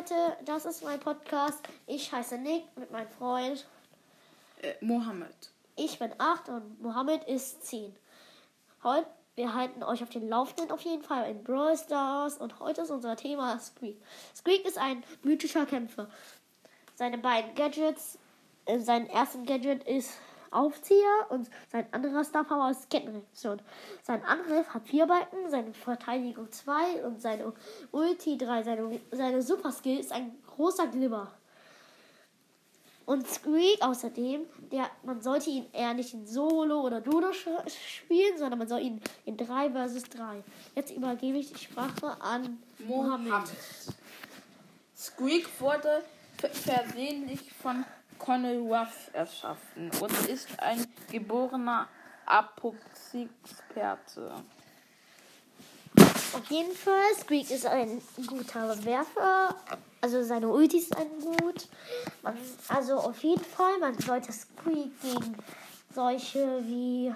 Leute, das ist mein Podcast. Ich heiße Nick mit meinem Freund. Äh, Mohammed. Ich bin 8 und Mohammed ist 10. Heute, wir halten euch auf den Laufenden auf jeden Fall in Brawl Stars und heute ist unser Thema Squeak. Squeak ist ein mythischer Kämpfer. Seine beiden Gadgets, äh, sein erstes Gadget ist Aufzieher und sein anderer Star Power ist Kettenreaktion. Sein Angriff hat vier Balken, seine Verteidigung zwei und seine Ulti drei. Seine, seine Super Skill ist ein großer Glimmer. Und Squeak außerdem, der, man sollte ihn eher nicht in Solo oder Duo spielen, sondern man soll ihn in 3 vs 3. Jetzt übergebe ich die Sprache an Mohammed. Mohammed. Squeak wurde versehentlich von Connell Ruff erschaffen und ist ein geborener Apoxie-Experte. Auf jeden Fall, Squeak ist ein guter Werfer. Also seine Ultis sind gut. Man, also auf jeden Fall, man sollte Squeak gegen solche wie.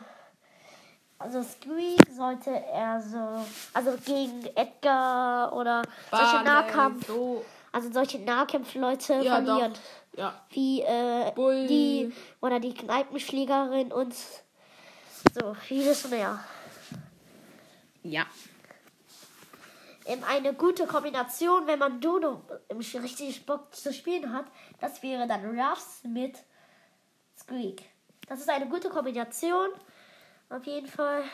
Also Squeak sollte er so. Also gegen Edgar oder Barney, solche Nahkampf. So. Also solche Nahkampfleute ja, verlieren. Doch. Ja. Wie äh, die oder die Kneipenschlägerin und so vieles mehr. Ja eine gute Kombination, wenn man Dodo im richtigen Bock zu spielen hat, das wäre dann Ruffs mit Squeak. Das ist eine gute Kombination. Auf jeden Fall.